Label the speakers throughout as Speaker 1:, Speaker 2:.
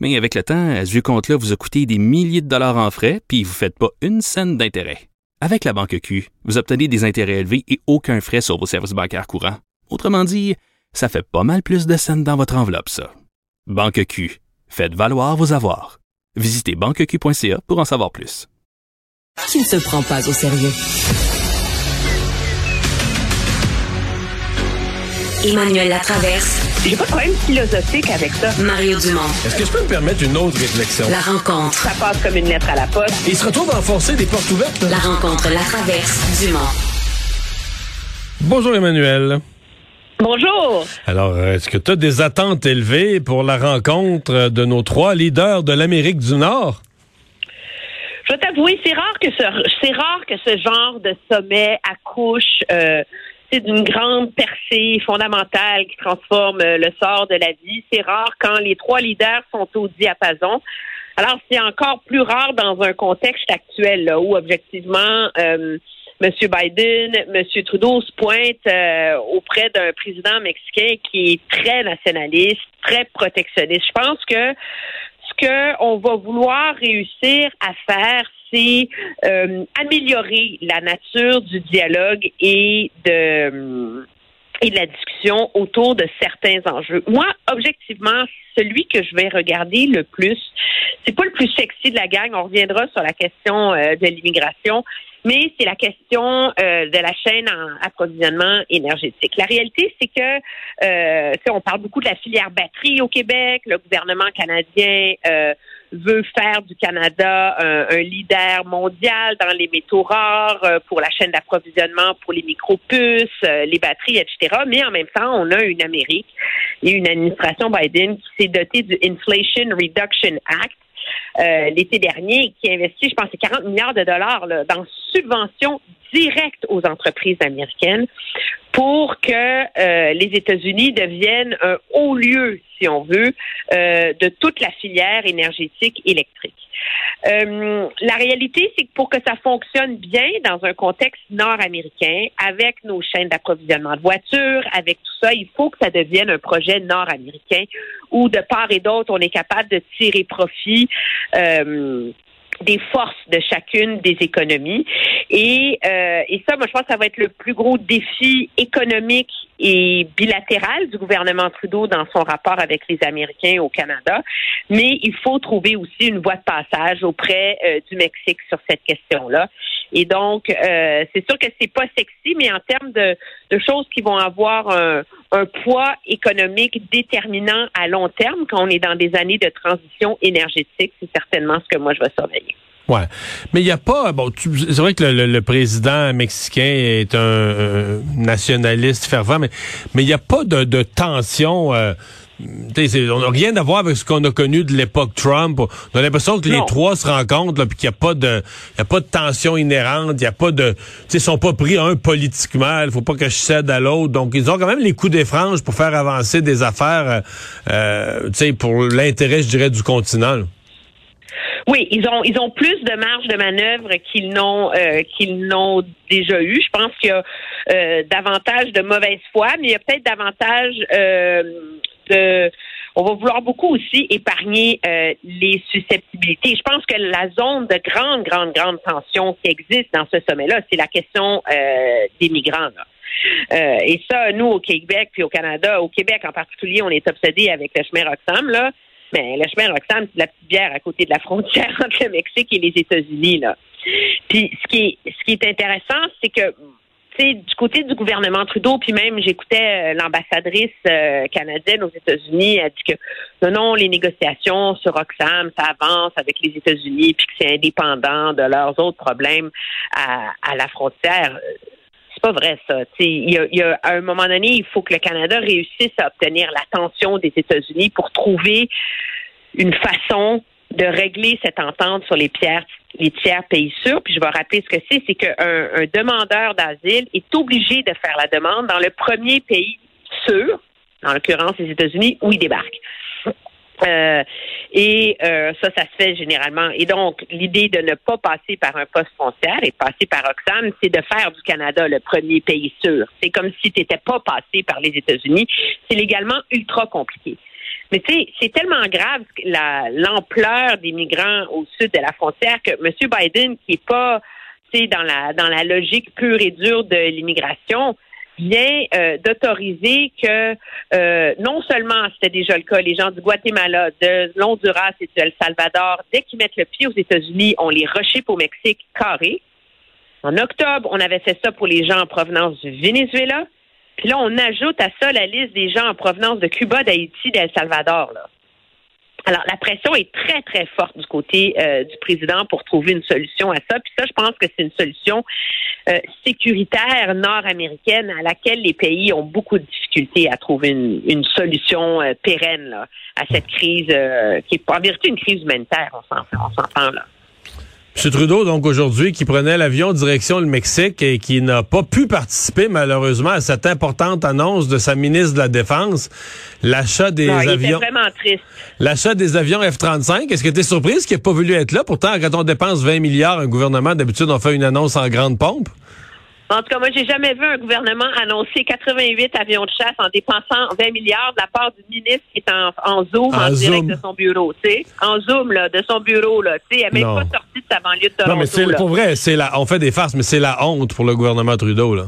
Speaker 1: Mais avec le temps, ce vieux compte-là vous a coûté des milliers de dollars en frais, puis vous ne faites pas une scène d'intérêt. Avec la banque Q, vous obtenez des intérêts élevés et aucun frais sur vos services bancaires courants. Autrement dit, ça fait pas mal plus de scènes dans votre enveloppe, ça. Banque Q, faites valoir vos avoirs. Visitez banqueq.ca pour en savoir plus.
Speaker 2: Qui ne se prend pas au sérieux?
Speaker 3: Emmanuel Latraverse.
Speaker 4: J'ai pas de problème philosophique avec ça.
Speaker 3: Mario Dumont.
Speaker 5: Est-ce que je peux me permettre une autre réflexion?
Speaker 3: La rencontre.
Speaker 4: Ça passe comme une lettre à la poste.
Speaker 5: il se retrouve à enfoncer des portes ouvertes.
Speaker 3: La rencontre, la traverse, Dumont.
Speaker 5: Bonjour Emmanuel.
Speaker 4: Bonjour.
Speaker 5: Alors, est-ce que tu as des attentes élevées pour la rencontre de nos trois leaders de l'Amérique du Nord?
Speaker 4: Je vais t'avouer, c'est rare que ce c'est rare que ce genre de sommet accouche euh, d'une grande percée fondamentale qui transforme euh, le sort de la vie. C'est rare quand les trois leaders sont au diapason. Alors, c'est encore plus rare dans un contexte actuel là, où, objectivement, euh, M. Biden, M. Trudeau se pointe euh, auprès d'un président mexicain qui est très nationaliste, très protectionniste. Je pense que ce qu'on va vouloir réussir à faire, c'est euh, améliorer la nature du dialogue et de la discussion autour de certains enjeux. Moi, objectivement, celui que je vais regarder le plus, c'est pas le plus sexy de la gang. On reviendra sur la question euh, de l'immigration, mais c'est la question euh, de la chaîne en approvisionnement énergétique. La réalité, c'est que on parle beaucoup de la filière batterie au Québec. Le gouvernement canadien veut faire du Canada un, leader mondial dans les métaux rares euh, pour la chaîne d'approvisionnement, pour les micro-puces, euh, les batteries, etc. Mais en même temps, on a une Amérique et une administration Biden qui s'est dotée du Inflation Reduction Act euh, l'été dernier qui investit, je pense, 40 milliards de dollars là, dans subventions directes aux entreprises américaines pour que euh, les États-Unis deviennent un haut lieu, si on veut, euh, de toute la filière énergétique électrique. Euh, la réalité, c'est que pour que ça fonctionne bien dans un contexte nord-américain, avec nos chaînes d'approvisionnement de voitures, avec tout ça, il faut que ça devienne un projet nord-américain où de part et d'autre, on est capable de tirer profit. Euh, des forces de chacune des économies. Et, euh, et ça, moi, je pense que ça va être le plus gros défi économique et bilatéral du gouvernement Trudeau dans son rapport avec les Américains au Canada. Mais il faut trouver aussi une voie de passage auprès euh, du Mexique sur cette question-là. Et donc, euh, c'est sûr que c'est pas sexy, mais en termes de, de choses qui vont avoir un, un, poids économique déterminant à long terme, quand on est dans des années de transition énergétique, c'est certainement ce que moi je vais surveiller.
Speaker 5: Ouais. Mais il n'y a pas. Bon, c'est vrai que le, président mexicain est un, nationaliste fervent, mais mais il n'y a pas de, de tension. Euh, on n'a rien à voir avec ce qu'on a connu de l'époque Trump. On a l'impression que les trois se rencontrent, puis qu'il n'y a pas de, y a pas de tension inhérente, il y a pas de, ils sont pas pris un politiquement. Il faut pas que je cède à l'autre. Donc ils ont quand même les coups des franges pour faire avancer des affaires, euh, euh pour l'intérêt, je dirais, du continent.
Speaker 4: Oui, ils ont ils ont plus de marge de manœuvre qu'ils n'ont euh, qu'ils n'ont déjà eu. Je pense qu'il y a euh, davantage de mauvaise foi, mais il y a peut-être davantage euh, de on va vouloir beaucoup aussi épargner les susceptibilités. Je pense que la zone de grande, grande, grande tension qui existe dans ce sommet-là, c'est la question des migrants. et ça, nous, au Québec puis au Canada, au Québec en particulier, on est obsédé avec le chemin Roxham, là. Mais le chemin Roxham, c'est la petite bière à côté de la frontière entre le Mexique et les États-Unis. Là. Puis ce qui est, ce qui est intéressant, c'est que du côté du gouvernement Trudeau, puis même j'écoutais euh, l'ambassadrice euh, canadienne aux États-Unis, elle dit que non, non, les négociations sur Roxham, ça avance avec les États-Unis, puis que c'est indépendant de leurs autres problèmes à, à la frontière pas vrai, ça. Il à un moment donné, il faut que le Canada réussisse à obtenir l'attention des États-Unis pour trouver une façon de régler cette entente sur les tiers pays sûrs. Puis je vais rappeler ce que c'est, c'est qu'un un demandeur d'asile est obligé de faire la demande dans le premier pays sûr, en l'occurrence les États-Unis, où il débarque. Euh, et euh, ça, ça se fait généralement. Et donc, l'idée de ne pas passer par un poste foncière et passer par Oxfam, c'est de faire du Canada le premier pays sûr. C'est comme si tu n'étais pas passé par les États-Unis. C'est légalement ultra compliqué. Mais tu sais, c'est tellement grave l'ampleur des migrants au sud de la frontière que M. Biden, qui est pas dans la dans la logique pure et dure de l'immigration, vient euh, d'autoriser que euh, non seulement c'était déjà le cas, les gens du Guatemala, de l'Honduras et du El Salvador, dès qu'ils mettent le pied aux États-Unis, on les rechip au Mexique carré. En octobre, on avait fait ça pour les gens en provenance du Venezuela. Puis là, on ajoute à ça la liste des gens en provenance de Cuba, d'Haïti, d'El Salvador. Là. Alors, la pression est très, très forte du côté euh, du président pour trouver une solution à ça. Puis ça, je pense que c'est une solution euh, sécuritaire nord-américaine à laquelle les pays ont beaucoup de difficultés à trouver une, solution euh, pérenne à cette crise qui est en vérité une crise humanitaire, on s'entend là.
Speaker 5: M. Trudeau, donc aujourd'hui, qui prenait l'avion direction le Mexique et qui n'a pas pu participer malheureusement à cette importante annonce de sa ministre de la Défense, l'achat des avions.
Speaker 4: vraiment triste.
Speaker 5: L'achat des avions F-35. Est-ce que tu es surprise qu'il n'ait pas voulu être là? Pourtant, quand on dépense 20 milliards, un gouvernement, d'habitude, on fait une annonce en grande pompe.
Speaker 4: En tout cas, moi, j'ai jamais vu un gouvernement annoncer 88 avions de chasse en dépensant 20 milliards de la part du ministre qui est en, zoom, en, direct de son bureau, tu sais. En zoom, là, de son bureau, là. Tu sais, elle n'est même pas sortie de sa banlieue de Toronto.
Speaker 5: Non, mais c'est pour vrai, c'est la, on fait des farces, mais c'est la honte pour le gouvernement Trudeau, là.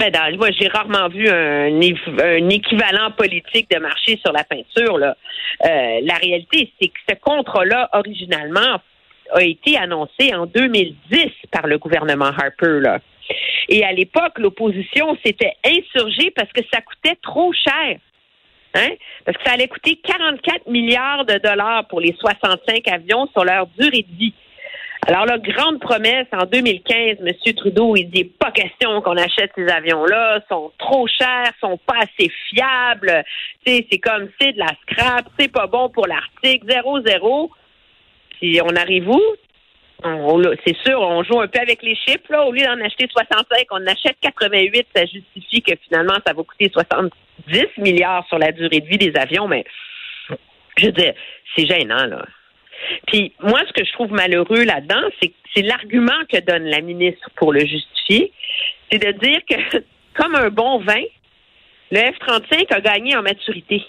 Speaker 4: Ben, dans, moi, j'ai rarement vu un, un, équivalent politique de marché sur la peinture, là. Euh, la réalité, c'est que ce contrat-là, originalement, a été annoncé en 2010 par le gouvernement Harper, là. Et à l'époque, l'opposition s'était insurgée parce que ça coûtait trop cher. Hein? Parce que ça allait coûter 44 milliards de dollars pour les 65 avions sur leur durée de vie. Alors la grande promesse en 2015, M. Trudeau, il dit pas question qu'on achète ces avions-là, sont trop chers, sont pas assez fiables, c'est comme c'est de la scrap, c'est pas bon pour l'Arctique, zéro zéro. Puis on arrive où? C'est sûr, on joue un peu avec les chiffres. Là. Au lieu d'en acheter 65, on achète 88. Ça justifie que finalement, ça va coûter 70 milliards sur la durée de vie des avions. Mais je veux dire, c'est gênant, là. Puis moi, ce que je trouve malheureux là-dedans, c'est l'argument que donne la ministre pour le justifier, c'est de dire que, comme un bon vin, le F-35 a gagné en maturité.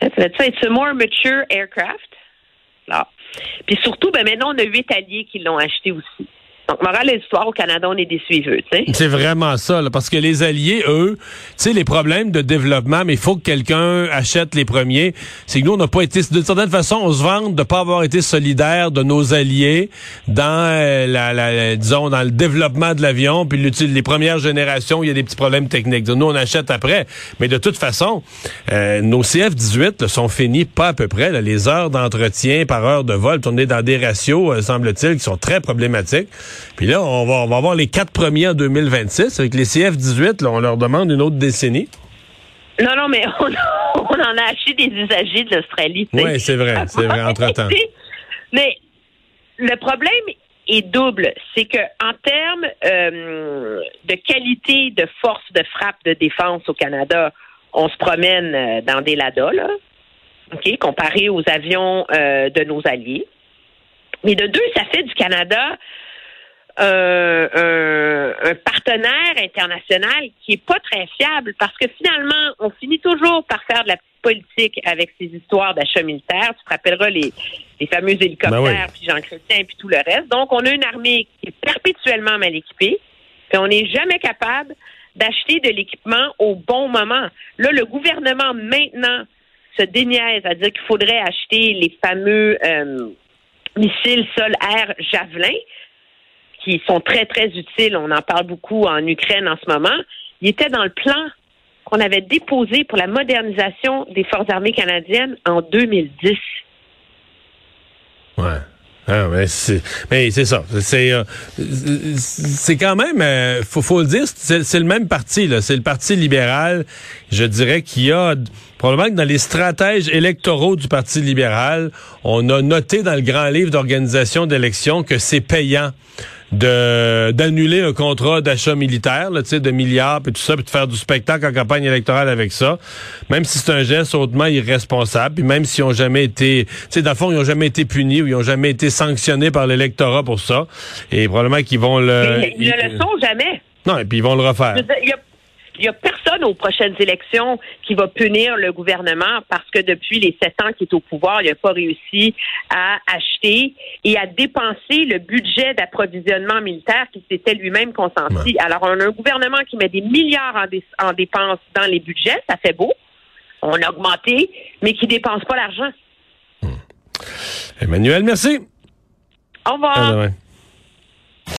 Speaker 4: Ça it's a more mature aircraft? Là. Puis surtout, ben maintenant, on a huit alliés qui l'ont acheté aussi. Donc, morale de l'histoire, au Canada, on est des suiveux, tu sais.
Speaker 5: C'est vraiment ça, là, parce que les alliés, eux, tu sais, les problèmes de développement, mais il faut que quelqu'un achète les premiers. C'est que nous, on n'a pas été, de certaine façon, on se vante de pas avoir été solidaire de nos alliés dans euh, la, la, disons, dans le développement de l'avion, puis les premières générations, il y a des petits problèmes techniques. Nous, on achète après. Mais de toute façon, euh, nos CF-18 sont finis pas à peu près. Là, les heures d'entretien par heure de vol, on est dans des ratios, euh, semble-t-il, qui sont très problématiques. Puis là, on va, on va avoir les quatre premiers en 2026. Avec les CF-18, là, on leur demande une autre décennie.
Speaker 4: Non, non, mais on, on en a acheté des usagers de l'Australie.
Speaker 5: Oui, c'est vrai, c'est vrai, entre-temps.
Speaker 4: mais le problème est double. C'est que en termes euh, de qualité de force de frappe de défense au Canada, on se promène euh, dans des LADA, là, OK, comparé aux avions euh, de nos alliés. Mais de deux, ça fait du Canada un, un, partenaire international qui est pas très fiable parce que finalement, on finit toujours par faire de la politique avec ces histoires d'achat militaire. Tu te rappelleras les, les fameux hélicoptères, ben puis Jean Chrétien, puis tout le reste. Donc, on a une armée qui est perpétuellement mal équipée, puis on n'est jamais capable d'acheter de l'équipement au bon moment. Là, le gouvernement maintenant se déniaise à dire qu'il faudrait acheter les fameux euh, missiles sol-air Javelin qui sont très, très utiles. On en parle beaucoup en Ukraine en ce moment. Il était dans le plan qu'on avait déposé pour la modernisation des Forces armées canadiennes en 2010.
Speaker 5: Ouais. Ah, mais c'est, mais c'est ça. C'est, euh, c'est quand même, euh, faut, faut le dire, c'est, le même parti là. C'est le Parti libéral. Je dirais qu'il y a probablement que dans les stratèges électoraux du Parti libéral, on a noté dans le grand livre d'organisation d'élections que c'est payant de d'annuler un contrat d'achat militaire, là, de milliards, puis tout ça, puis de faire du spectacle en campagne électorale avec ça, même si c'est un geste hautement irresponsable, puis même s'ils ont jamais été, tu sais, dans le fond, ils ont jamais été punis ou ils ont jamais été sanctionnés par l'électorat pour ça, et probablement qu'ils vont le...
Speaker 4: Mais ils ne le sont jamais.
Speaker 5: Non, et puis ils vont le refaire.
Speaker 4: Il n'y a personne aux prochaines élections qui va punir le gouvernement parce que depuis les sept ans qu'il est au pouvoir, il n'a pas réussi à acheter et à dépenser le budget d'approvisionnement militaire qui s'était lui-même consenti. Alors, on a un gouvernement qui met des milliards en, dépenses dans les budgets, ça fait beau. On a augmenté, mais qui ne dépense pas l'argent.
Speaker 5: Emmanuel, merci.
Speaker 4: Au revoir.